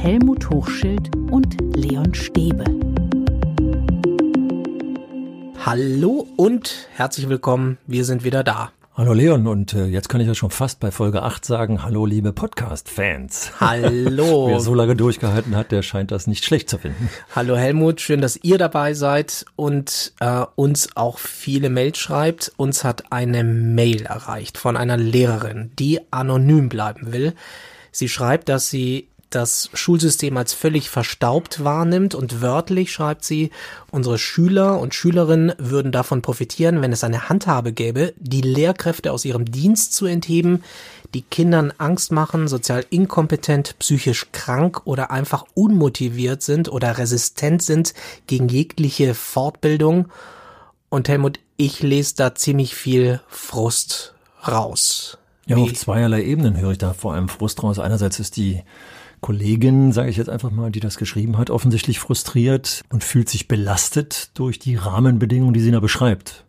Helmut Hochschild und Leon Stäbe. Hallo und herzlich willkommen, wir sind wieder da. Hallo Leon und äh, jetzt kann ich ja schon fast bei Folge 8 sagen, hallo liebe Podcast-Fans. Hallo. Wer so lange durchgehalten hat, der scheint das nicht schlecht zu finden. Hallo Helmut, schön, dass ihr dabei seid und äh, uns auch viele Mails schreibt. Uns hat eine Mail erreicht von einer Lehrerin, die anonym bleiben will. Sie schreibt, dass sie das Schulsystem als völlig verstaubt wahrnimmt und wörtlich schreibt sie, unsere Schüler und Schülerinnen würden davon profitieren, wenn es eine Handhabe gäbe, die Lehrkräfte aus ihrem Dienst zu entheben, die Kindern Angst machen, sozial inkompetent, psychisch krank oder einfach unmotiviert sind oder resistent sind gegen jegliche Fortbildung. Und Helmut, ich lese da ziemlich viel Frust raus. Ja, Wie? auf zweierlei Ebenen höre ich da vor allem Frust raus. Einerseits ist die Kollegin, sage ich jetzt einfach mal, die das geschrieben hat, offensichtlich frustriert und fühlt sich belastet durch die Rahmenbedingungen, die sie da beschreibt.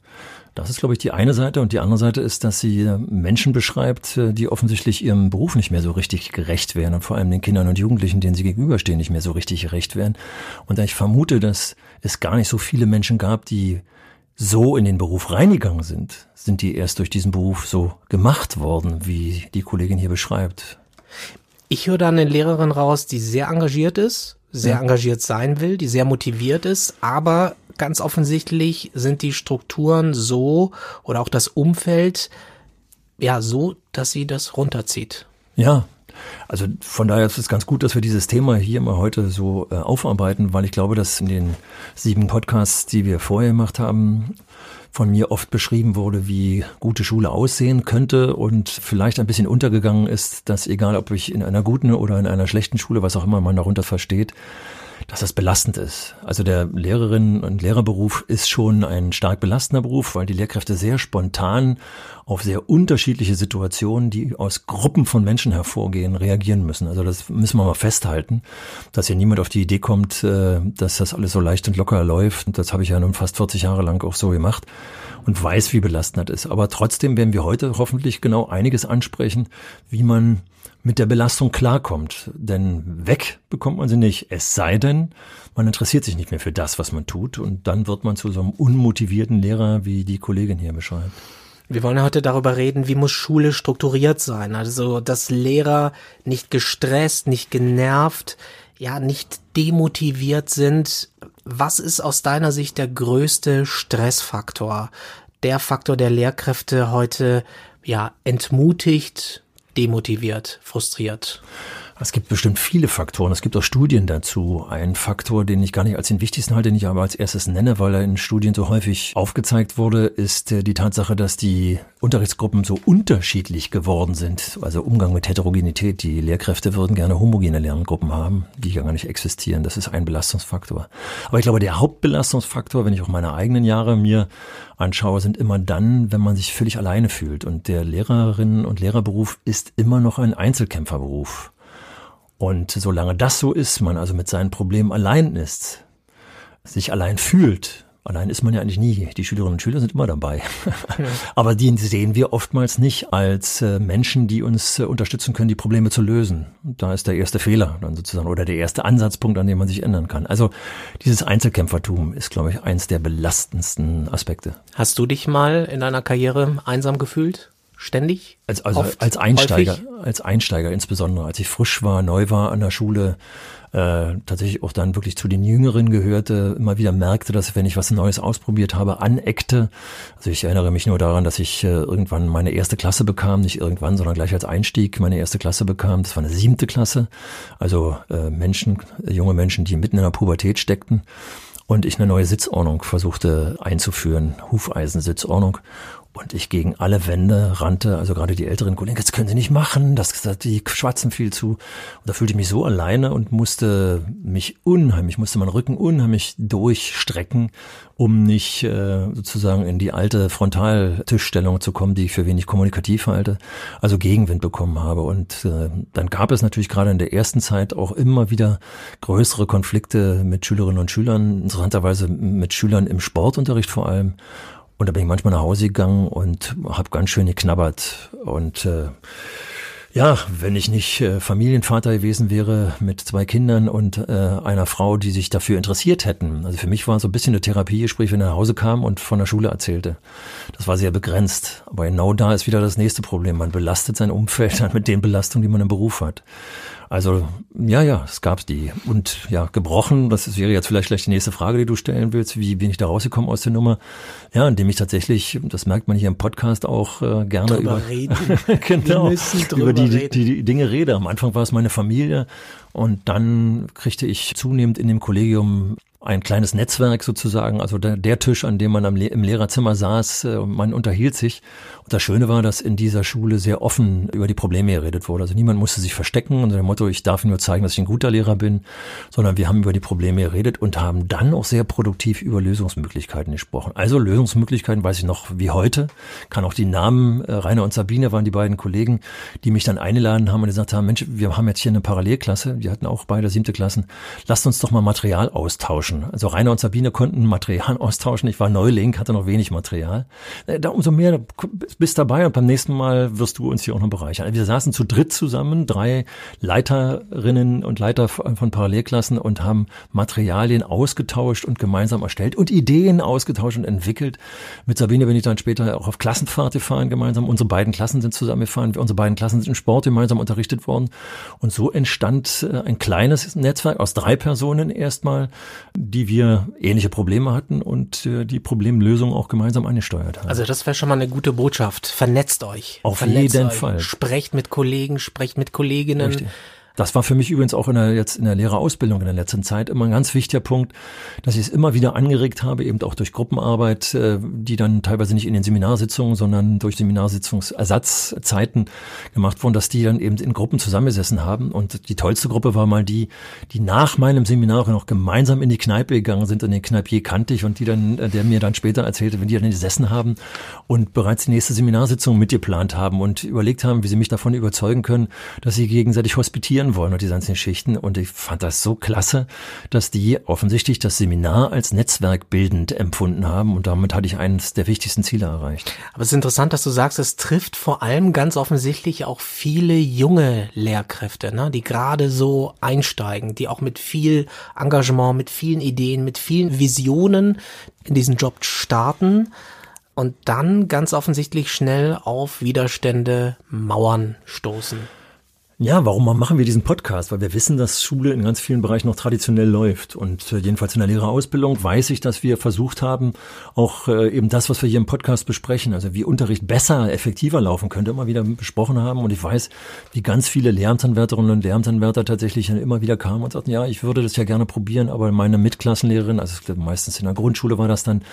Das ist, glaube ich, die eine Seite. Und die andere Seite ist, dass sie Menschen beschreibt, die offensichtlich ihrem Beruf nicht mehr so richtig gerecht werden und vor allem den Kindern und Jugendlichen, denen sie gegenüberstehen, nicht mehr so richtig gerecht werden. Und ich vermute, dass es gar nicht so viele Menschen gab, die so in den Beruf reingegangen sind, sind die erst durch diesen Beruf so gemacht worden, wie die Kollegin hier beschreibt. Ich höre da eine Lehrerin raus, die sehr engagiert ist, sehr ja. engagiert sein will, die sehr motiviert ist, aber ganz offensichtlich sind die Strukturen so oder auch das Umfeld ja so, dass sie das runterzieht. Ja, also von daher ist es ganz gut, dass wir dieses Thema hier mal heute so äh, aufarbeiten, weil ich glaube, dass in den sieben Podcasts, die wir vorher gemacht haben, von mir oft beschrieben wurde, wie gute Schule aussehen könnte und vielleicht ein bisschen untergegangen ist, dass egal ob ich in einer guten oder in einer schlechten Schule, was auch immer man darunter versteht, dass das belastend ist. Also der Lehrerinnen- und Lehrerberuf ist schon ein stark belastender Beruf, weil die Lehrkräfte sehr spontan auf sehr unterschiedliche Situationen, die aus Gruppen von Menschen hervorgehen, reagieren müssen. Also das müssen wir mal festhalten, dass hier niemand auf die Idee kommt, äh, dass das alles so leicht und locker läuft. Und das habe ich ja nun fast 40 Jahre lang auch so gemacht und weiß, wie belastend das ist. Aber trotzdem werden wir heute hoffentlich genau einiges ansprechen, wie man mit der Belastung klarkommt. Denn weg bekommt man sie nicht. Es sei denn, man interessiert sich nicht mehr für das, was man tut. Und dann wird man zu so einem unmotivierten Lehrer, wie die Kollegin hier beschreibt. Wir wollen heute darüber reden, wie muss Schule strukturiert sein. Also, dass Lehrer nicht gestresst, nicht genervt, ja, nicht demotiviert sind. Was ist aus deiner Sicht der größte Stressfaktor? Der Faktor, der Lehrkräfte heute, ja, entmutigt, demotiviert, frustriert? Es gibt bestimmt viele Faktoren. Es gibt auch Studien dazu. Ein Faktor, den ich gar nicht als den wichtigsten halte, den ich aber als erstes nenne, weil er in Studien so häufig aufgezeigt wurde, ist äh, die Tatsache, dass die Unterrichtsgruppen so unterschiedlich geworden sind. Also Umgang mit Heterogenität. Die Lehrkräfte würden gerne homogene Lerngruppen haben, die gar nicht existieren. Das ist ein Belastungsfaktor. Aber ich glaube, der Hauptbelastungsfaktor, wenn ich auch meine eigenen Jahre mir anschaue, sind immer dann, wenn man sich völlig alleine fühlt. Und der Lehrerinnen- und Lehrerberuf ist immer noch ein Einzelkämpferberuf. Und solange das so ist, man also mit seinen Problemen allein ist, sich allein fühlt, allein ist man ja eigentlich nie. Die Schülerinnen und Schüler sind immer dabei. Aber die sehen wir oftmals nicht als äh, Menschen, die uns äh, unterstützen können, die Probleme zu lösen. Da ist der erste Fehler dann sozusagen oder der erste Ansatzpunkt, an dem man sich ändern kann. Also dieses Einzelkämpfertum ist, glaube ich, eins der belastendsten Aspekte. Hast du dich mal in deiner Karriere einsam gefühlt? Ständig? Als, also Oft, als Einsteiger, häufig? als Einsteiger insbesondere, als ich frisch war, neu war an der Schule, äh, tatsächlich auch dann wirklich zu den Jüngeren gehörte, immer wieder merkte, dass wenn ich was Neues ausprobiert habe, aneckte. Also ich erinnere mich nur daran, dass ich äh, irgendwann meine erste Klasse bekam, nicht irgendwann, sondern gleich als Einstieg meine erste Klasse bekam. Das war eine siebte Klasse. Also äh, Menschen, junge Menschen, die mitten in der Pubertät steckten und ich eine neue Sitzordnung versuchte einzuführen, Hufeisensitzordnung und ich gegen alle Wände rannte, also gerade die älteren Kollegen, das können Sie nicht machen, das, die schwatzen viel zu. Und da fühlte ich mich so alleine und musste mich unheimlich, musste meinen Rücken unheimlich durchstrecken, um nicht äh, sozusagen in die alte Frontaltischstellung zu kommen, die ich für wenig kommunikativ halte, also Gegenwind bekommen habe. Und äh, dann gab es natürlich gerade in der ersten Zeit auch immer wieder größere Konflikte mit Schülerinnen und Schülern, interessanterweise mit Schülern im Sportunterricht vor allem. Und da bin ich manchmal nach Hause gegangen und habe ganz schön geknabbert und äh, Ja, wenn ich nicht äh, Familienvater gewesen wäre mit zwei Kindern und äh, einer Frau, die sich dafür interessiert hätten. Also für mich war so ein bisschen eine Therapiegespräch, wenn er nach Hause kam und von der Schule erzählte. Das war sehr begrenzt. Aber genau da ist wieder das nächste Problem. Man belastet sein Umfeld dann mit den Belastungen, die man im Beruf hat. Also ja, ja, es gab die. Und ja, gebrochen, das wäre jetzt vielleicht gleich die nächste Frage, die du stellen willst. Wie bin ich da rausgekommen aus der Nummer? Ja, indem ich tatsächlich, das merkt man hier im Podcast auch äh, gerne Drüber über, reden. genau, über die, reden. die, die Dinge rede. Am Anfang war es meine Familie und dann kriegte ich zunehmend in dem Kollegium ein kleines Netzwerk sozusagen, also der, der Tisch, an dem man am im Lehrerzimmer saß, äh, man unterhielt sich. Und das Schöne war, dass in dieser Schule sehr offen über die Probleme geredet wurde. Also niemand musste sich verstecken unter dem Motto, ich darf nur zeigen, dass ich ein guter Lehrer bin, sondern wir haben über die Probleme geredet und haben dann auch sehr produktiv über Lösungsmöglichkeiten gesprochen. Also Lösungsmöglichkeiten weiß ich noch wie heute, kann auch die Namen, äh, Rainer und Sabine waren die beiden Kollegen, die mich dann eingeladen haben und gesagt haben, Mensch, wir haben jetzt hier eine Parallelklasse, die hatten auch beide siebte Klassen, lasst uns doch mal Material austauschen austauschen. Also Rainer und Sabine konnten Material austauschen. Ich war Neuling, hatte noch wenig Material. Äh, da umso mehr bist dabei und beim nächsten Mal wirst du uns hier auch noch bereichern. Wir saßen zu dritt zusammen, drei Leiterinnen und Leiter von Parallelklassen und haben Materialien ausgetauscht und gemeinsam erstellt und Ideen ausgetauscht und entwickelt. Mit Sabine bin ich dann später auch auf Klassenfahrt gefahren gemeinsam. Unsere beiden Klassen sind zusammengefahren. Unsere beiden Klassen sind im Sport gemeinsam unterrichtet worden. Und so entstand äh, ein kleines Netzwerk aus drei Personen erstmal, die wir ähnliche Probleme hatten und äh, die Problemlösung auch gemeinsam angesteuert haben. Also das wäre schon mal eine gute Botschaft. Vernetzt euch. Auf Vernetzt jeden euch. Fall. Sprecht mit Kollegen, sprecht mit Kolleginnen. Richtig. Das war für mich übrigens auch in der, jetzt in der Lehrerausbildung in der letzten Zeit immer ein ganz wichtiger Punkt, dass ich es immer wieder angeregt habe, eben auch durch Gruppenarbeit, äh, die dann teilweise nicht in den Seminarsitzungen, sondern durch Seminarsitzungsersatzzeiten gemacht wurden, dass die dann eben in Gruppen zusammengesessen haben. Und die tollste Gruppe war mal die, die nach meinem Seminar noch gemeinsam in die Kneipe gegangen sind und den Kneipier kannte ich und die dann, äh, der mir dann später erzählte, wenn die dann gesessen haben und bereits die nächste Seminarsitzung mitgeplant haben und überlegt haben, wie sie mich davon überzeugen können, dass sie gegenseitig hospitieren lernen wollen und diese ganzen Geschichten. Und ich fand das so klasse, dass die offensichtlich das Seminar als netzwerkbildend empfunden haben. Und damit hatte ich eines der wichtigsten Ziele erreicht. Aber es ist interessant, dass du sagst, es trifft vor allem ganz offensichtlich auch viele junge Lehrkräfte, ne, die gerade so einsteigen, die auch mit viel Engagement, mit vielen Ideen, mit vielen Visionen in diesen Job starten und dann ganz offensichtlich schnell auf Widerstände, Mauern stoßen. Ja, warum machen wir diesen Podcast? Weil wir wissen, dass Schule in ganz vielen Bereichen noch traditionell läuft. Und äh, jedenfalls in der Lehrerausbildung weiß ich, dass wir versucht haben, auch äh, eben das, was wir hier im Podcast besprechen, also wie Unterricht besser, effektiver laufen könnte, immer wieder besprochen haben. Und ich weiß, wie ganz viele Lehramtsanwärterinnen und Lehramtsanwärter tatsächlich immer wieder kamen und sagten, ja, ich würde das ja gerne probieren, aber meine Mitklassenlehrerin, also meistens in der Grundschule war das dann,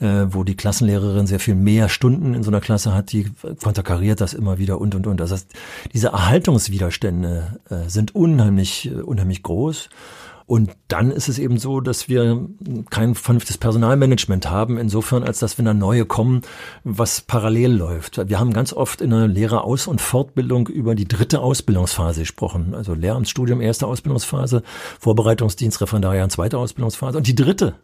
äh, wo die Klassenlehrerin sehr viel mehr Stunden in so einer Klasse hat, die konterkariert das immer wieder und, und, und. Das heißt, diese Erhaltungswiderstände Widerstände äh, sind unheimlich, äh, unheimlich groß. Und dann ist es eben so, dass wir kein vernünftiges Personalmanagement haben, insofern, als dass wenn da neue kommen, was parallel läuft. Wir haben ganz oft in der Lehreraus- und Fortbildung über die dritte Ausbildungsphase gesprochen. Also Lehramtsstudium, erste Ausbildungsphase, Vorbereitungsdienst, Referendariat, zweite Ausbildungsphase und die dritte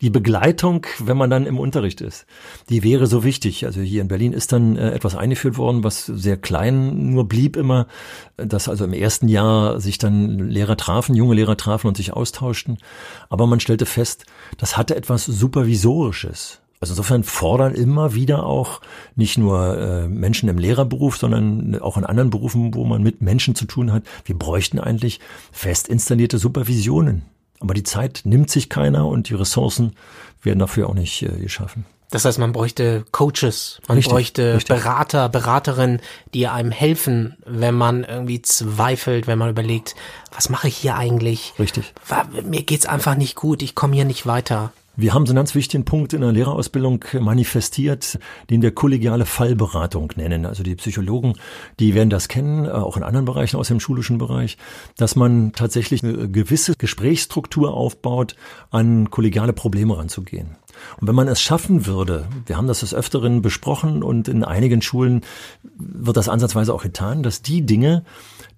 die Begleitung, wenn man dann im Unterricht ist, die wäre so wichtig. Also hier in Berlin ist dann äh, etwas eingeführt worden, was sehr klein nur blieb immer, dass also im ersten Jahr sich dann Lehrer trafen, junge Lehrer trafen und sich austauschten. Aber man stellte fest, das hatte etwas Supervisorisches. Also insofern fordern immer wieder auch nicht nur äh, Menschen im Lehrerberuf, sondern auch in anderen Berufen, wo man mit Menschen zu tun hat. Wir bräuchten eigentlich fest installierte Supervisionen aber die Zeit nimmt sich keiner und die Ressourcen werden dafür auch nicht äh, geschaffen. Das heißt, man bräuchte Coaches, man richtig, bräuchte richtig. Berater, Beraterinnen, die einem helfen, wenn man irgendwie zweifelt, wenn man überlegt, was mache ich hier eigentlich? Richtig. Mir geht's einfach nicht gut, ich komme hier nicht weiter. Wir haben so einen ganz wichtigen Punkt in der Lehrerausbildung manifestiert, den wir kollegiale Fallberatung nennen. Also die Psychologen, die werden das kennen, äh, auch in anderen Bereichen aus dem schulischen Bereich, dass man tatsächlich eine gewisse Gesprächsstruktur aufbaut, an kollegiale Probleme ranzugehen. Und wenn man es schaffen würde, wir haben das des Öfteren besprochen und in einigen Schulen wird das ansatzweise auch getan, dass die Dinge,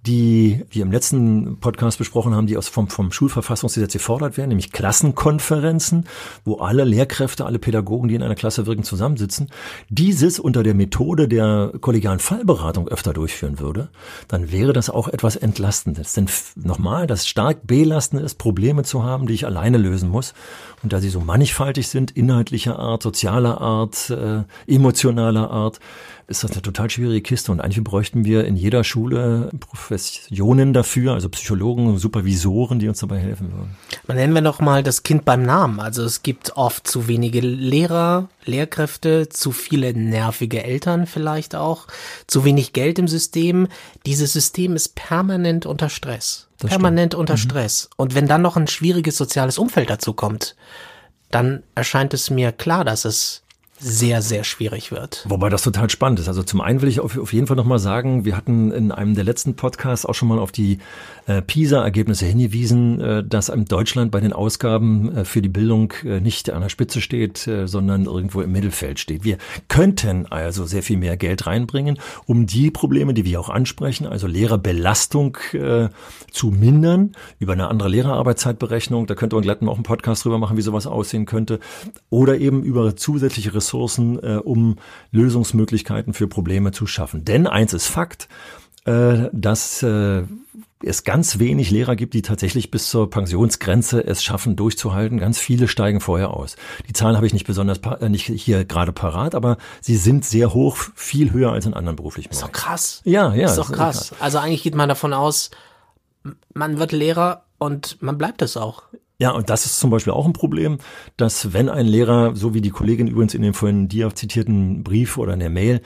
die wir im letzten Podcast besprochen haben, die aus vom, vom Schulverfassungsgesetz gefordert werden, nämlich Klassenkonferenzen, wo alle Lehrkräfte, alle Pädagogen, die in einer Klasse wirken, zusammensitzen, dieses unter der Methode der kollegialen Fallberatung öfter durchführen würde, dann wäre das auch etwas Entlastendes. Denn nochmal, das stark Belastende ist, Probleme zu haben, die ich alleine lösen muss. Und da sie so mannigfaltig sind, inhaltlicher Art, sozialer Art, äh, emotionaler Art, ist das eine total schwierige Kiste. Und eigentlich bräuchten wir in jeder Schule Professionen dafür, also Psychologen, Supervisoren, die uns dabei helfen würden. Man nennen wir noch mal das Kind beim Namen. Also es gibt oft zu wenige Lehrer, Lehrkräfte, zu viele nervige Eltern vielleicht auch, zu wenig Geld im System. Dieses System ist permanent unter Stress. Das permanent stimmt. unter mhm. Stress. Und wenn dann noch ein schwieriges soziales Umfeld dazu kommt, dann erscheint es mir klar, dass es sehr, sehr schwierig wird. Wobei das total spannend ist. Also zum einen will ich auf, auf jeden Fall nochmal sagen, wir hatten in einem der letzten Podcasts auch schon mal auf die äh, PISA-Ergebnisse hingewiesen, äh, dass Deutschland bei den Ausgaben äh, für die Bildung äh, nicht an der Spitze steht, äh, sondern irgendwo im Mittelfeld steht. Wir könnten also sehr viel mehr Geld reinbringen, um die Probleme, die wir auch ansprechen, also Lehrerbelastung äh, zu mindern, über eine andere Lehrerarbeitszeitberechnung, da könnte man glatt auch einen Podcast drüber machen, wie sowas aussehen könnte, oder eben über zusätzliche Ressourcen Ressourcen, äh, um Lösungsmöglichkeiten für Probleme zu schaffen. Denn eins ist Fakt, äh, dass äh, es ganz wenig Lehrer gibt, die tatsächlich bis zur Pensionsgrenze es schaffen, durchzuhalten. Ganz viele steigen vorher aus. Die Zahlen habe ich nicht besonders äh, nicht hier gerade parat, aber sie sind sehr hoch, viel höher als in anderen beruflichen Bereichen. Ist doch krass. Ja, ja. Ist doch krass. krass. Also eigentlich geht man davon aus, man wird Lehrer und man bleibt es auch. Ja, und das ist zum Beispiel auch ein Problem, dass wenn ein Lehrer, so wie die Kollegin übrigens in dem vorhin dir zitierten Brief oder in der Mail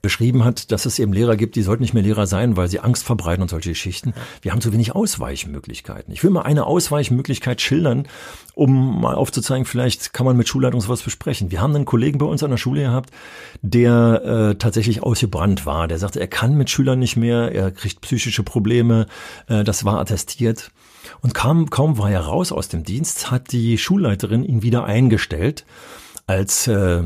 beschrieben hat, dass es eben Lehrer gibt, die sollten nicht mehr Lehrer sein, weil sie Angst verbreiten und solche Geschichten. Wir haben zu wenig Ausweichmöglichkeiten. Ich will mal eine Ausweichmöglichkeit schildern, um mal aufzuzeigen, vielleicht kann man mit Schulleitung sowas besprechen. Wir haben einen Kollegen bei uns an der Schule gehabt, der äh, tatsächlich ausgebrannt war. Der sagte, er kann mit Schülern nicht mehr, er kriegt psychische Probleme, äh, das war attestiert. Und kaum, kaum war er raus aus dem Dienst, hat die Schulleiterin ihn wieder eingestellt als äh,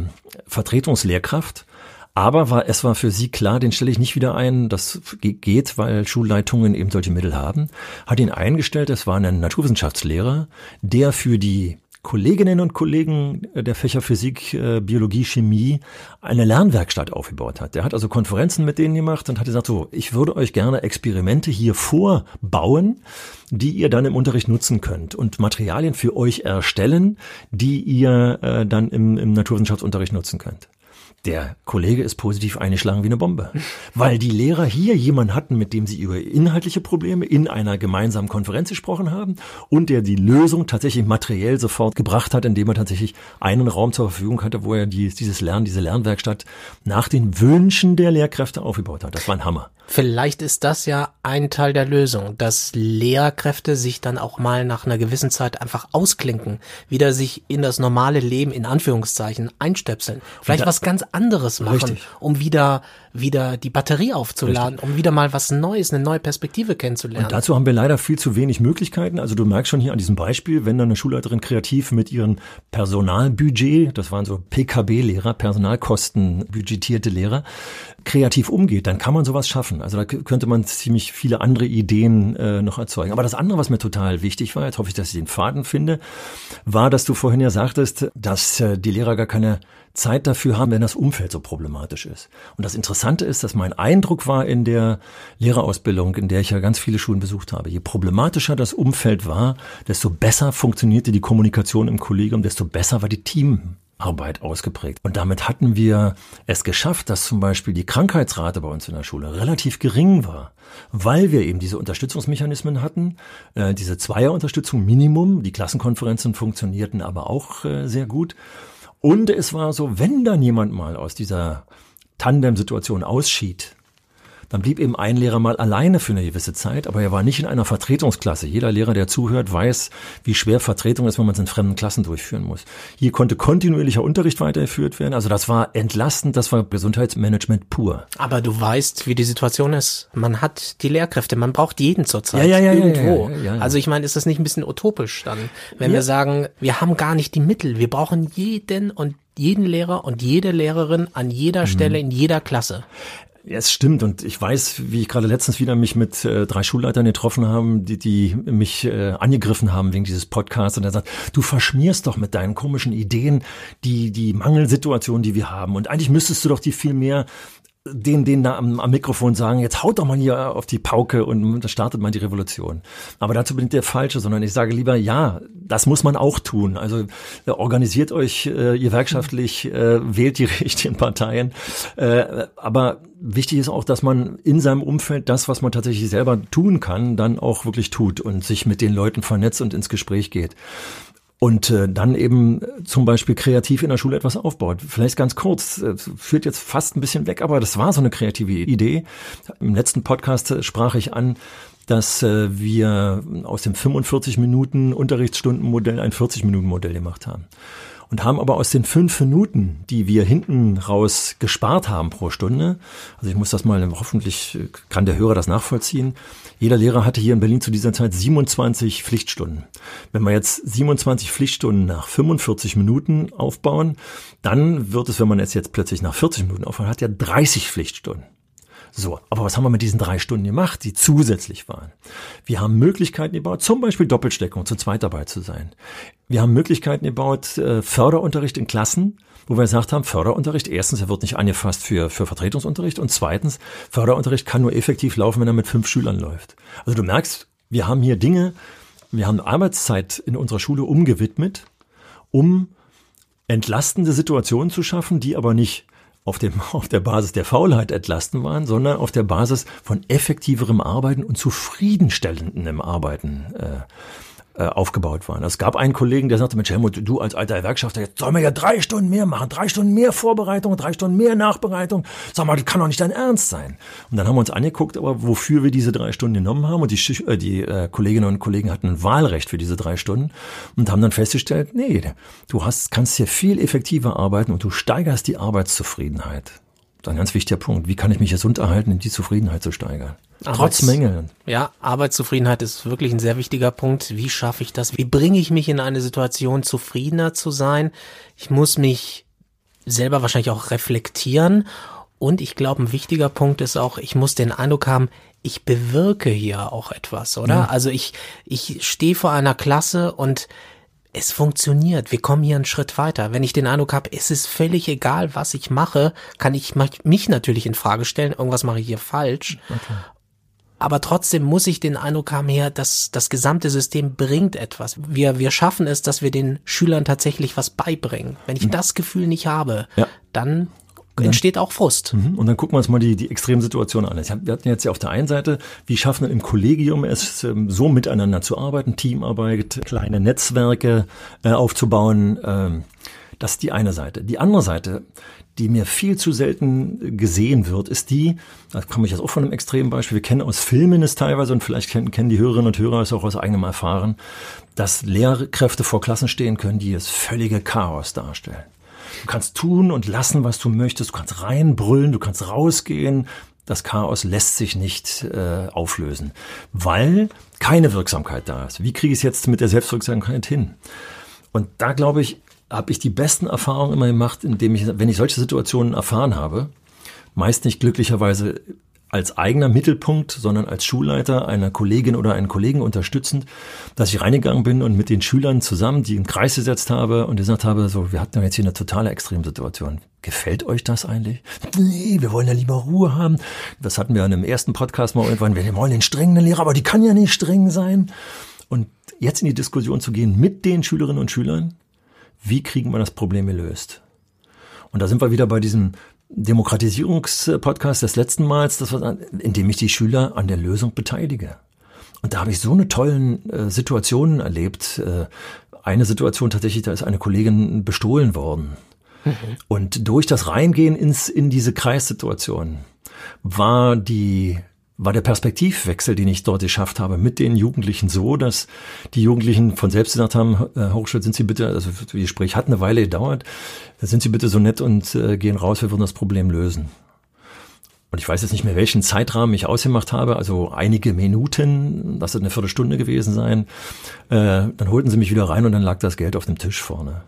Vertretungslehrkraft. Aber war, es war für sie klar, den stelle ich nicht wieder ein. Das geht, weil Schulleitungen eben solche Mittel haben. Hat ihn eingestellt. Es war ein Naturwissenschaftslehrer, der für die Kolleginnen und Kollegen der Fächer Physik, äh, Biologie, Chemie eine Lernwerkstatt aufgebaut hat. Der hat also Konferenzen mit denen gemacht und hat gesagt, so, ich würde euch gerne Experimente hier vorbauen, die ihr dann im Unterricht nutzen könnt und Materialien für euch erstellen, die ihr äh, dann im, im Naturwissenschaftsunterricht nutzen könnt. Der Kollege ist positiv eingeschlagen wie eine Bombe, weil die Lehrer hier jemanden hatten, mit dem sie über inhaltliche Probleme in einer gemeinsamen Konferenz gesprochen haben und der die Lösung tatsächlich materiell sofort gebracht hat, indem er tatsächlich einen Raum zur Verfügung hatte, wo er die, dieses Lernen, diese Lernwerkstatt nach den Wünschen der Lehrkräfte aufgebaut hat. Das war ein Hammer. Vielleicht ist das ja ein Teil der Lösung, dass Lehrkräfte sich dann auch mal nach einer gewissen Zeit einfach ausklinken, wieder sich in das normale Leben in Anführungszeichen einstöpseln, vielleicht da, was ganz anderes machen, richtig. um wieder wieder die Batterie aufzuladen, richtig. um wieder mal was Neues, eine neue Perspektive kennenzulernen. Und dazu haben wir leider viel zu wenig Möglichkeiten. Also du merkst schon hier an diesem Beispiel, wenn dann eine Schulleiterin kreativ mit ihren Personalbudget, das waren so PKB-Lehrer, Personalkosten budgetierte Lehrer, kreativ umgeht, dann kann man sowas schaffen. Also da könnte man ziemlich viele andere Ideen äh, noch erzeugen. Aber das andere, was mir total wichtig war, jetzt hoffe ich, dass ich den Faden finde, war, dass du vorhin ja sagtest, dass äh, die Lehrer gar keine Zeit dafür haben, wenn das Umfeld so problematisch ist. Und das Interessante ist, dass mein Eindruck war in der Lehrerausbildung, in der ich ja ganz viele Schulen besucht habe, je problematischer das Umfeld war, desto besser funktionierte die Kommunikation im Kollegium, desto besser war die Team Arbeit ausgeprägt. Und damit hatten wir es geschafft, dass zum Beispiel die Krankheitsrate bei uns in der Schule relativ gering war, weil wir eben diese Unterstützungsmechanismen hatten, äh, diese Zweierunterstützung Minimum, die Klassenkonferenzen funktionierten aber auch äh, sehr gut. Und es war so, wenn dann jemand mal aus dieser Tandem-Situation ausschied, dann blieb eben ein Lehrer mal alleine für eine gewisse Zeit, aber er war nicht in einer Vertretungsklasse. Jeder Lehrer, der zuhört, weiß, wie schwer Vertretung ist, wenn man es in fremden Klassen durchführen muss. Hier konnte kontinuierlicher Unterricht weitergeführt werden. Also das war entlastend, das war Gesundheitsmanagement pur. Aber du weißt, wie die Situation ist. Man hat die Lehrkräfte, man braucht jeden zurzeit. Ja, ja, ja, irgendwo. Ja, ja, ja, also ich meine, ist das nicht ein bisschen utopisch dann, wenn wir sagen, wir haben gar nicht die Mittel, wir brauchen jeden und jeden Lehrer und jede Lehrerin an jeder Stelle in jeder Klasse. Ja, es stimmt. Und ich weiß, wie ich gerade letztens wieder mich mit äh, drei Schulleitern getroffen haben, die, die mich äh, angegriffen haben wegen dieses Podcasts. Und er sagt, du verschmierst doch mit deinen komischen Ideen die, die Mangelsituation, die wir haben. Und eigentlich müsstest du doch die viel mehr den, den da am, am Mikrofon sagen, jetzt haut doch mal hier auf die Pauke und startet man die Revolution. Aber dazu bin ich der Falsche, sondern ich sage lieber, ja, das muss man auch tun. Also äh, organisiert euch äh, ihr werkschaftlich, äh, wählt die richtigen Parteien. Äh, aber wichtig ist auch, dass man in seinem Umfeld das, was man tatsächlich selber tun kann, dann auch wirklich tut und sich mit den Leuten vernetzt und ins Gespräch geht und äh, dann eben zum Beispiel kreativ in der Schule etwas aufbaut. Vielleicht ganz kurz, äh, führt jetzt fast ein bisschen weg, aber das war so eine kreative Idee. Im letzten Podcast äh, sprach ich an, dass äh, wir aus dem 45 Minuten Unterrichtsstundenmodell ein 40 Minuten Modell gemacht haben und haben aber aus den fünf Minuten, die wir hinten raus gespart haben pro Stunde, also ich muss das mal, hoffentlich kann der Hörer das nachvollziehen, jeder Lehrer hatte hier in Berlin zu dieser Zeit 27 Pflichtstunden. Wenn wir jetzt 27 Pflichtstunden nach 45 Minuten aufbauen, dann wird es, wenn man es jetzt plötzlich nach 40 Minuten aufbaut, hat ja 30 Pflichtstunden. So, aber was haben wir mit diesen drei Stunden gemacht, die zusätzlich waren? Wir haben Möglichkeiten gebaut, zum Beispiel Doppelsteckung, zu zweit dabei zu sein. Wir haben Möglichkeiten gebaut, äh, Förderunterricht in Klassen, wo wir gesagt haben, Förderunterricht, erstens, er wird nicht angefasst für, für Vertretungsunterricht und zweitens, Förderunterricht kann nur effektiv laufen, wenn er mit fünf Schülern läuft. Also du merkst, wir haben hier Dinge, wir haben Arbeitszeit in unserer Schule umgewidmet, um entlastende Situationen zu schaffen, die aber nicht auf, dem, auf der Basis der Faulheit entlasten waren, sondern auf der Basis von effektiverem Arbeiten und zufriedenstellendem Arbeiten äh, äh, aufgebaut waren. Es gab einen Kollegen, der sagte, Mensch Helmut, du als alter Gewerkschafter, jetzt sollen wir ja drei Stunden mehr machen, drei Stunden mehr Vorbereitung, drei Stunden mehr Nachbereitung. Sag mal, das kann doch nicht dein Ernst sein. Und dann haben wir uns angeguckt, aber wofür wir diese drei Stunden genommen haben. Und die, äh, die äh, Kolleginnen und Kollegen hatten ein Wahlrecht für diese drei Stunden und haben dann festgestellt, nee, du hast, kannst hier viel effektiver arbeiten und du steigerst die Arbeitszufriedenheit. Das ist ein ganz wichtiger Punkt. Wie kann ich mich gesund erhalten, die Zufriedenheit zu steigern? Arbeits Trotz Mängeln. Ja, Arbeitszufriedenheit ist wirklich ein sehr wichtiger Punkt. Wie schaffe ich das? Wie bringe ich mich in eine Situation, zufriedener zu sein? Ich muss mich selber wahrscheinlich auch reflektieren. Und ich glaube, ein wichtiger Punkt ist auch, ich muss den Eindruck haben, ich bewirke hier auch etwas, oder? Ja. Also ich, ich stehe vor einer Klasse und es funktioniert. Wir kommen hier einen Schritt weiter. Wenn ich den Eindruck habe, es ist völlig egal, was ich mache, kann ich mich natürlich in Frage stellen. Irgendwas mache ich hier falsch. Okay. Aber trotzdem muss ich den Eindruck haben, hier, dass das gesamte System bringt etwas. Wir, wir schaffen es, dass wir den Schülern tatsächlich was beibringen. Wenn ich mhm. das Gefühl nicht habe, ja. dann dann, entsteht auch Frust. Mhm. Und dann gucken wir uns mal die, die Extremsituation an. Wir hatten jetzt ja auf der einen Seite, wie schaffen wir im Kollegium es, ähm, so miteinander zu arbeiten, Teamarbeit, kleine Netzwerke äh, aufzubauen. Ähm, das ist die eine Seite. Die andere Seite, die mir viel zu selten gesehen wird, ist die, da komme ich jetzt auch von einem extremen Beispiel, wir kennen aus Filmen es teilweise und vielleicht kennen, kennen die Hörerinnen und Hörer es auch aus eigenem Erfahren, dass Lehrkräfte vor Klassen stehen können, die das völlige Chaos darstellen. Du kannst tun und lassen, was du möchtest. Du kannst reinbrüllen, du kannst rausgehen. Das Chaos lässt sich nicht äh, auflösen, weil keine Wirksamkeit da ist. Wie kriege ich es jetzt mit der Selbstwirksamkeit hin? Und da glaube ich, habe ich die besten Erfahrungen immer gemacht, indem ich, wenn ich solche Situationen erfahren habe, meist nicht glücklicherweise als eigener Mittelpunkt, sondern als Schulleiter einer Kollegin oder einen Kollegen unterstützend, dass ich reingegangen bin und mit den Schülern zusammen die einen Kreis gesetzt habe und gesagt habe, so, wir hatten jetzt hier eine totale Extremsituation. Gefällt euch das eigentlich? Nee, wir wollen ja lieber Ruhe haben. Das hatten wir in einem ersten Podcast mal irgendwann. Wir wollen den strengen Lehrer, aber die kann ja nicht streng sein. Und jetzt in die Diskussion zu gehen mit den Schülerinnen und Schülern, wie kriegen wir das Problem gelöst? Und da sind wir wieder bei diesem Demokratisierungspodcast des letzten Mals, das war, in dem ich die Schüler an der Lösung beteilige. Und da habe ich so eine tollen äh, Situationen erlebt. Äh, eine Situation tatsächlich, da ist eine Kollegin bestohlen worden. Mhm. Und durch das Reingehen ins, in diese Kreissituation war die war der Perspektivwechsel, den ich dort geschafft habe, mit den Jugendlichen so, dass die Jugendlichen von selbst gesagt haben, Herr Hochschild, sind Sie bitte, also das Gespräch hat eine Weile gedauert, sind Sie bitte so nett und äh, gehen raus, wir würden das Problem lösen. Und ich weiß jetzt nicht mehr, welchen Zeitrahmen ich ausgemacht habe, also einige Minuten, das wird eine Viertelstunde gewesen sein. Äh, dann holten sie mich wieder rein und dann lag das Geld auf dem Tisch vorne.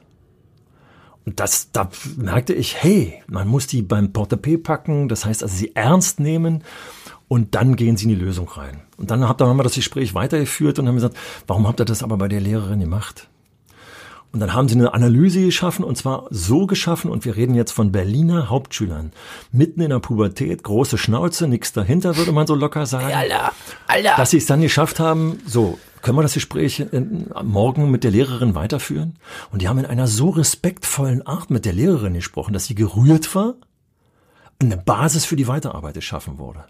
das, da merkte ich, hey, man muss die beim Portepee packen, das heißt also sie ernst nehmen und dann gehen sie in die Lösung rein. Und dann, hab, dann haben wir das Gespräch weitergeführt und haben gesagt, warum habt ihr das aber bei der Lehrerin gemacht? Und dann haben sie eine Analyse geschaffen und zwar so geschaffen, und wir reden jetzt von Berliner Hauptschülern. Mitten in der Pubertät, große Schnauze, nichts dahinter, würde man so locker sagen. Hey, Alter, Alter. Dass sie es dann geschafft haben, so, können wir das Gespräch morgen mit der Lehrerin weiterführen? Und die haben in einer so respektvollen Art mit der Lehrerin gesprochen, dass sie gerührt war und eine Basis für die Weiterarbeit geschaffen wurde.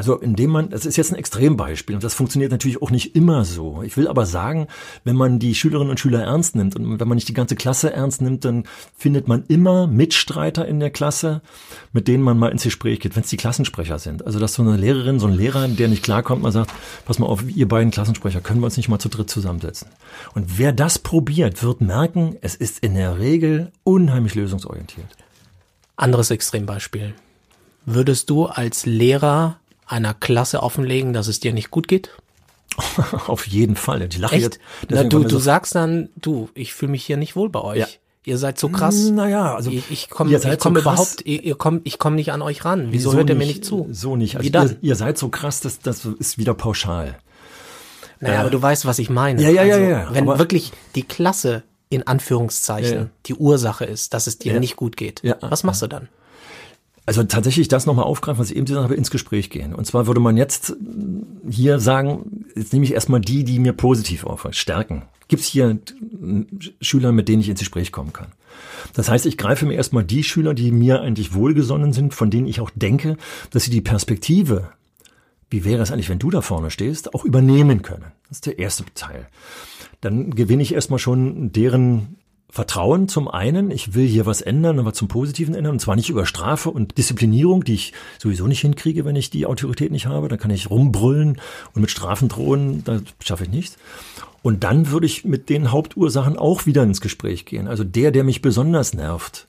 Also indem man, das ist jetzt ein Extrembeispiel und das funktioniert natürlich auch nicht immer so. Ich will aber sagen, wenn man die Schülerinnen und Schüler ernst nimmt und wenn man nicht die ganze Klasse ernst nimmt, dann findet man immer Mitstreiter in der Klasse, mit denen man mal ins Gespräch geht, wenn es die Klassensprecher sind. Also dass so eine Lehrerin, so ein Lehrer, der nicht klarkommt, man sagt, pass mal auf, ihr beiden Klassensprecher, können wir uns nicht mal zu dritt zusammensetzen. Und wer das probiert, wird merken, es ist in der Regel unheimlich lösungsorientiert. Anderes Extrembeispiel. Würdest du als Lehrer einer Klasse offenlegen, dass es dir nicht gut geht? Auf jeden Fall. Die lache Echt? jetzt. Na, du, du sagst dann, du, ich fühle mich hier nicht wohl bei euch. Ja. Ihr seid so krass. Naja, also ich, ich komme ich komm so überhaupt, ihr, ihr kommt, ich komme nicht an euch ran. Wieso, Wieso hört ihr mir nicht zu? So nicht. Also Wie dann? Ihr, ihr, seid so krass, das, das ist wieder pauschal. Naja, äh, aber du weißt, was ich meine. Ja, ja, also, ja, ja. Wenn wirklich die Klasse in Anführungszeichen ja, ja. die Ursache ist, dass es dir nicht gut geht, was machst du dann? Also tatsächlich das nochmal aufgreifen, was ich eben gesagt habe, ins Gespräch gehen. Und zwar würde man jetzt hier sagen, jetzt nehme ich erstmal die, die mir positiv auffallen, stärken. Gibt es hier Schüler, mit denen ich ins Gespräch kommen kann? Das heißt, ich greife mir erstmal die Schüler, die mir eigentlich wohlgesonnen sind, von denen ich auch denke, dass sie die Perspektive, wie wäre es eigentlich, wenn du da vorne stehst, auch übernehmen können. Das ist der erste Teil. Dann gewinne ich erstmal schon deren Vertrauen zum einen, ich will hier was ändern was zum Positiven ändern, und zwar nicht über Strafe und Disziplinierung, die ich sowieso nicht hinkriege, wenn ich die Autorität nicht habe. Da kann ich rumbrüllen und mit Strafen drohen, das schaffe ich nicht. Und dann würde ich mit den Hauptursachen auch wieder ins Gespräch gehen. Also der, der mich besonders nervt,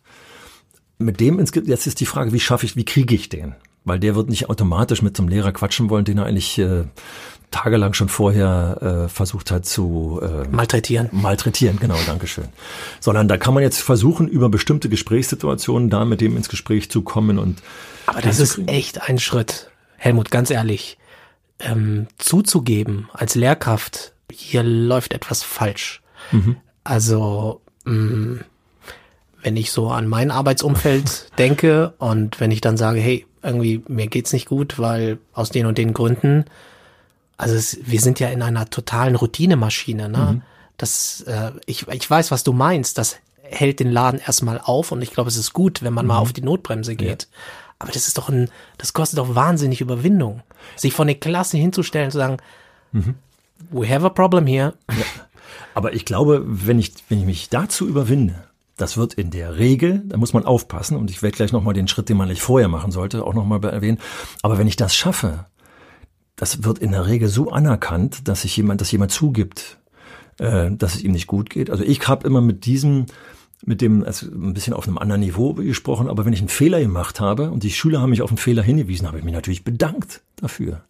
mit dem ins, jetzt ist die Frage, wie schaffe ich, wie kriege ich den? Weil der wird nicht automatisch mit zum Lehrer quatschen wollen, den er eigentlich äh, tagelang schon vorher äh, versucht hat zu äh, malträtieren. Malträtieren, genau, Dankeschön. Sondern da kann man jetzt versuchen, über bestimmte Gesprächssituationen da mit dem ins Gespräch zu kommen und. Aber das ist echt ein Schritt, Helmut, ganz ehrlich, ähm, zuzugeben als Lehrkraft, hier läuft etwas falsch. Mhm. Also mh, mm, wenn ich so an mein Arbeitsumfeld denke und wenn ich dann sage, hey, irgendwie mir geht's nicht gut, weil aus den und den Gründen, also es, wir sind ja in einer totalen Routinemaschine. Ne? Mhm. Das, äh, ich, ich weiß, was du meinst. Das hält den Laden erstmal auf und ich glaube, es ist gut, wenn man mhm. mal auf die Notbremse geht. Ja. Aber das ist doch ein, das kostet doch wahnsinnig Überwindung, sich von der Klasse hinzustellen und zu sagen, mhm. we have a problem here. Ja. Aber ich glaube, wenn ich, wenn ich mich dazu überwinde, das wird in der Regel, da muss man aufpassen, und ich werde gleich nochmal den Schritt, den man nicht vorher machen sollte, auch nochmal erwähnen. Aber wenn ich das schaffe, das wird in der Regel so anerkannt, dass sich jemand, dass jemand zugibt, äh, dass es ihm nicht gut geht. Also ich habe immer mit diesem, mit dem, also ein bisschen auf einem anderen Niveau gesprochen, aber wenn ich einen Fehler gemacht habe und die Schüler haben mich auf einen Fehler hingewiesen, habe ich mich natürlich bedankt dafür.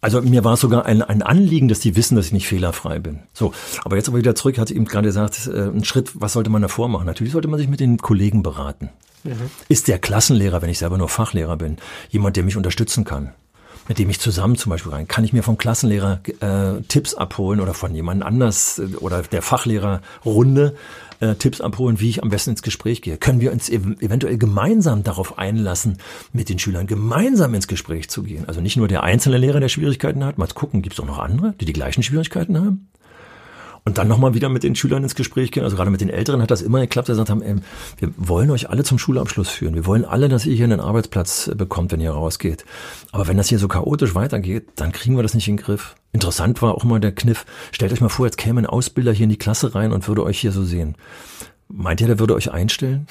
Also mir war es sogar ein, ein Anliegen, dass die wissen, dass ich nicht fehlerfrei bin. So, aber jetzt aber wieder zurück, hat sie eben gerade gesagt, äh, ein Schritt, was sollte man davor machen? Natürlich sollte man sich mit den Kollegen beraten. Mhm. Ist der Klassenlehrer, wenn ich selber nur Fachlehrer bin, jemand, der mich unterstützen kann? mit dem ich zusammen zum Beispiel rein, kann ich mir vom Klassenlehrer äh, Tipps abholen oder von jemand anders äh, oder der Fachlehrerrunde äh, Tipps abholen, wie ich am besten ins Gespräch gehe. Können wir uns ev eventuell gemeinsam darauf einlassen, mit den Schülern gemeinsam ins Gespräch zu gehen? Also nicht nur der einzelne Lehrer, der Schwierigkeiten hat, mal gucken, gibt es auch noch andere, die die gleichen Schwierigkeiten haben? Und dann nochmal wieder mit den Schülern ins Gespräch gehen. Also gerade mit den Älteren hat das immer geklappt, sie gesagt haben, ey, wir wollen euch alle zum Schulabschluss führen. Wir wollen alle, dass ihr hier einen Arbeitsplatz bekommt, wenn ihr rausgeht. Aber wenn das hier so chaotisch weitergeht, dann kriegen wir das nicht in den Griff. Interessant war auch mal der Kniff. Stellt euch mal vor, jetzt käme ein Ausbilder hier in die Klasse rein und würde euch hier so sehen. Meint ihr, der würde euch einstellen?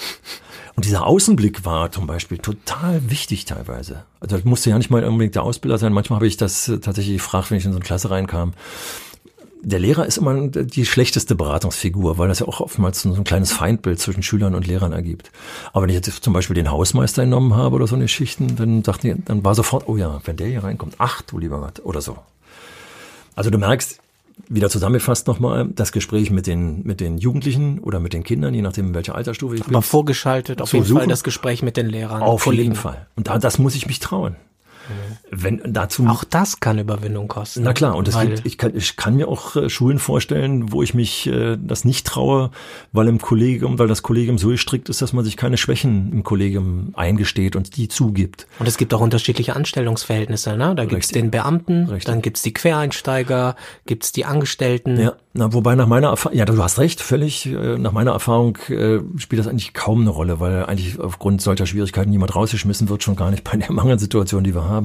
Und dieser Außenblick war zum Beispiel total wichtig teilweise. Also das musste ja nicht mal unbedingt der Ausbilder sein. Manchmal habe ich das tatsächlich gefragt, wenn ich in so eine Klasse reinkam der Lehrer ist immer die schlechteste Beratungsfigur, weil das ja auch oftmals so ein kleines Feindbild zwischen Schülern und Lehrern ergibt. Aber wenn ich jetzt zum Beispiel den Hausmeister genommen habe oder so eine Schichten, dann dachten die, dann war sofort, oh ja, wenn der hier reinkommt, ach du lieber Gott, oder so. Also du merkst, wieder zusammengefasst nochmal, das Gespräch mit den, mit den Jugendlichen oder mit den Kindern, je nachdem, in welcher Altersstufe ich bin. Aber vorgeschaltet auf jeden. Fall das Gespräch mit den Lehrern. Auf Kollegen. jeden Fall. Und da, das muss ich mich trauen. Wenn dazu Auch das kann Überwindung kosten. Na klar, und es gibt, ich kann, ich kann mir auch äh, Schulen vorstellen, wo ich mich äh, das nicht traue, weil im Kollegium, weil das Kollegium so gestrickt ist, dass man sich keine Schwächen im Kollegium eingesteht und die zugibt. Und es gibt auch unterschiedliche Anstellungsverhältnisse, ne? Da gibt's Richtig. den Beamten, Richtig. dann gibt's die Quereinsteiger, gibt's die Angestellten. Ja, na, wobei nach meiner Erfahrung, ja, du hast recht, völlig, äh, nach meiner Erfahrung äh, spielt das eigentlich kaum eine Rolle, weil eigentlich aufgrund solcher Schwierigkeiten niemand rausgeschmissen wird, schon gar nicht bei der Mangelsituation, die wir haben.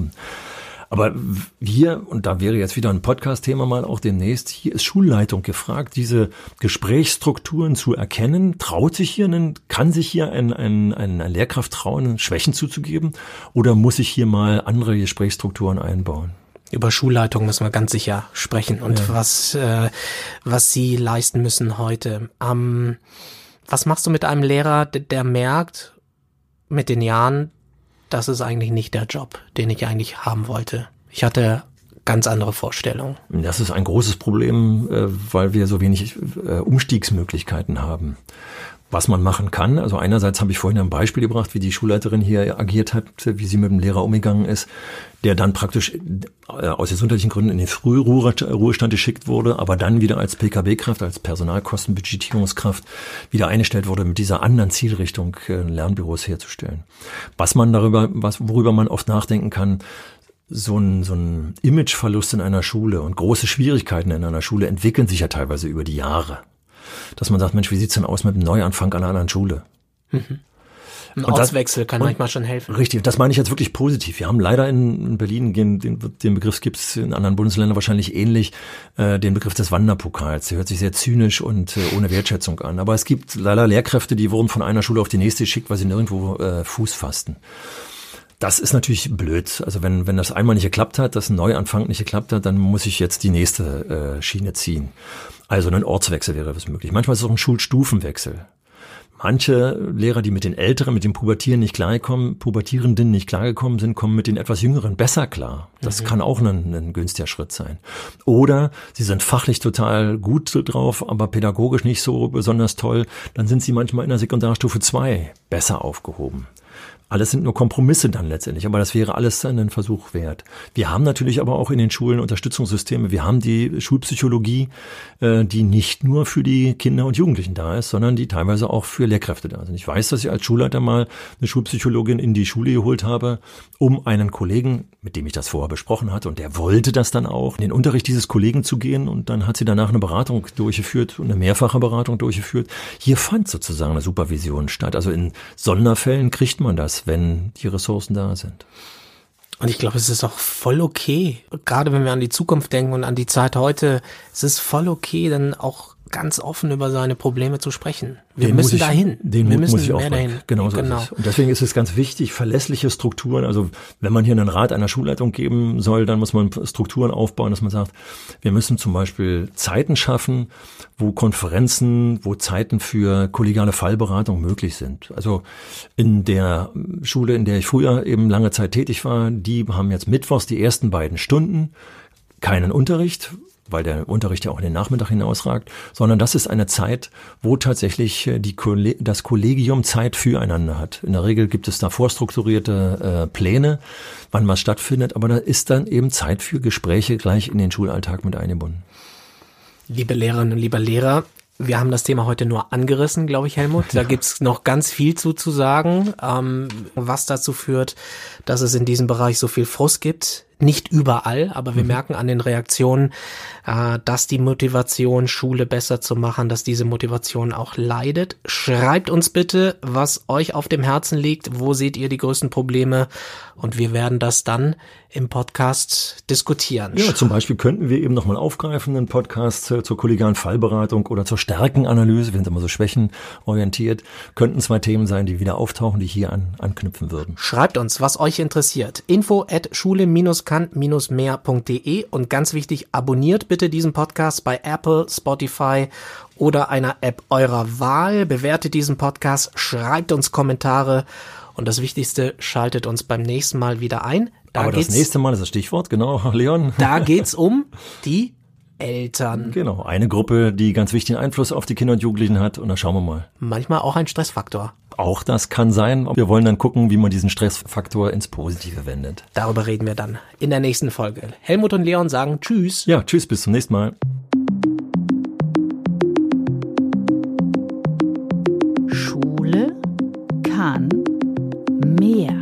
Aber hier, und da wäre jetzt wieder ein Podcast-Thema mal auch demnächst, hier ist Schulleitung gefragt, diese Gesprächsstrukturen zu erkennen. Traut sich hier, ein, kann sich hier ein, ein, ein, eine Lehrkraft trauen, Schwächen zuzugeben? Oder muss ich hier mal andere Gesprächsstrukturen einbauen? Über Schulleitung müssen wir ganz sicher sprechen und was, äh, was sie leisten müssen heute. Ähm, was machst du mit einem Lehrer, der merkt mit den Jahren, das ist eigentlich nicht der Job, den ich eigentlich haben wollte. Ich hatte ganz andere Vorstellungen. Das ist ein großes Problem, äh, weil wir so wenig äh, Umstiegsmöglichkeiten haben. Was man machen kann, also einerseits habe ich vorhin ein Beispiel gebracht, wie die Schulleiterin hier agiert hat, wie sie mit dem Lehrer umgegangen ist, der dann praktisch äh, aus gesundheitlichen Gründen in den Frühruhestand geschickt wurde, aber dann wieder als PKB-Kraft, als Personalkostenbudgetierungskraft wieder eingestellt wurde, mit dieser anderen Zielrichtung äh, Lernbüros herzustellen. Was man darüber, was, worüber man oft nachdenken kann, so ein, so ein Imageverlust in einer Schule und große Schwierigkeiten in einer Schule entwickeln sich ja teilweise über die Jahre. Dass man sagt, Mensch, wie sieht's denn aus mit einem Neuanfang an einer anderen Schule? Ein Und das- Ortswechsel kann und- manchmal schon helfen. Richtig, das meine ich jetzt wirklich positiv. Wir haben leider in, in Berlin, den, den, den Begriff gibt's in anderen Bundesländern wahrscheinlich ähnlich, äh, den Begriff des Wanderpokals. Der hört sich sehr zynisch und äh, ohne Wertschätzung an. Aber es gibt leider Lehrkräfte, die wurden von einer Schule auf die nächste geschickt, weil sie nirgendwo äh, Fuß fassten. Das ist natürlich blöd. Also wenn, wenn das einmal nicht geklappt hat, dass ein Neuanfang nicht geklappt hat, dann muss ich jetzt die nächste äh, Schiene ziehen. Also ein Ortswechsel wäre was möglich. Manchmal ist es auch ein Schulstufenwechsel. Manche Lehrer, die mit den Älteren, mit den Pubertieren nicht klarkommen, Pubertierenden nicht klargekommen sind, kommen mit den etwas Jüngeren besser klar. Das kann auch ein, ein günstiger Schritt sein. Oder sie sind fachlich total gut drauf, aber pädagogisch nicht so besonders toll. Dann sind sie manchmal in der Sekundarstufe 2 besser aufgehoben. Alles sind nur Kompromisse dann letztendlich, aber das wäre alles einen Versuch wert. Wir haben natürlich aber auch in den Schulen Unterstützungssysteme. Wir haben die Schulpsychologie, äh, die nicht nur für die Kinder und Jugendlichen da ist, sondern die teilweise auch für Lehrkräfte da sind. Ich weiß, dass ich als Schulleiter mal eine Schulpsychologin in die Schule geholt habe, um einen Kollegen, mit dem ich das vorher besprochen hatte, und der wollte das dann auch, in den Unterricht dieses Kollegen zu gehen und dann hat sie danach eine Beratung durchgeführt und eine mehrfache Beratung durchgeführt. Hier fand sozusagen eine Supervision statt. Also in Sonderfällen kriegt man das, wenn die Ressourcen da sind. Und ich glaube, es ist auch voll okay, gerade wenn wir an die Zukunft denken und an die Zeit heute, es ist voll okay, dann auch ganz offen über seine Probleme zu sprechen. Wir Den müssen ich- dahin. Den wir Mut müssen muss ich mehr aufbringen. dahin. Genau so genau. Und deswegen ist es ganz wichtig, verlässliche Strukturen. Also wenn man hier einen Rat einer Schulleitung geben soll, dann muss man Strukturen aufbauen, dass man sagt, wir müssen zum Beispiel Zeiten schaffen, wo Konferenzen, wo Zeiten für kollegiale Fallberatung möglich sind. Also in der Schule, in der ich früher eben lange Zeit tätig war, die haben jetzt mittwochs die ersten beiden Stunden keinen Unterricht, weil der Unterricht ja auch in den Nachmittag hinausragt, sondern das ist eine Zeit, wo tatsächlich äh, die das Kollegium Zeit füreinander hat. In der Regel gibt es da vorstrukturierte äh, Pläne, wann was stattfindet, aber da ist dann eben Zeit für Gespräche gleich in den Schulalltag mit eingebunden. Liebe Lehrerinnen lieber Lehrer, wir haben das Thema heute nur angerissen, glaube ich, Helmut. Da gibt's noch ganz viel zu, zu sagen, ähm, was dazu führt, dass es in diesem Bereich so viel Frust gibt. Nicht überall, aber wir merken an den Reaktionen, äh, dass die Motivation, Schule besser zu machen, dass diese Motivation auch leidet. Schreibt uns bitte, was euch auf dem Herzen liegt. Wo seht ihr die größten Probleme? Und wir werden das dann im Podcast diskutieren. Ja, zum Beispiel könnten wir eben nochmal aufgreifen, einen Podcast äh, zur kollegialen Fallberatung oder zur Stärkenanalyse, wir sind immer so schwächenorientiert, könnten zwei Themen sein, die wieder auftauchen, die hier an, anknüpfen würden. Schreibt uns, was euch interessiert. Info at schule-kann-mehr.de und ganz wichtig, abonniert bitte diesen Podcast bei Apple, Spotify oder einer App eurer Wahl. Bewertet diesen Podcast, schreibt uns Kommentare und das Wichtigste, schaltet uns beim nächsten Mal wieder ein. Da Aber das nächste Mal ist das Stichwort, genau, Leon. da geht's um die Eltern. Genau, eine Gruppe, die ganz wichtigen Einfluss auf die Kinder und Jugendlichen hat. Und da schauen wir mal. Manchmal auch ein Stressfaktor. Auch das kann sein. Wir wollen dann gucken, wie man diesen Stressfaktor ins Positive wendet. Darüber reden wir dann in der nächsten Folge. Helmut und Leon sagen Tschüss. Ja, tschüss, bis zum nächsten Mal. Schule kann mehr.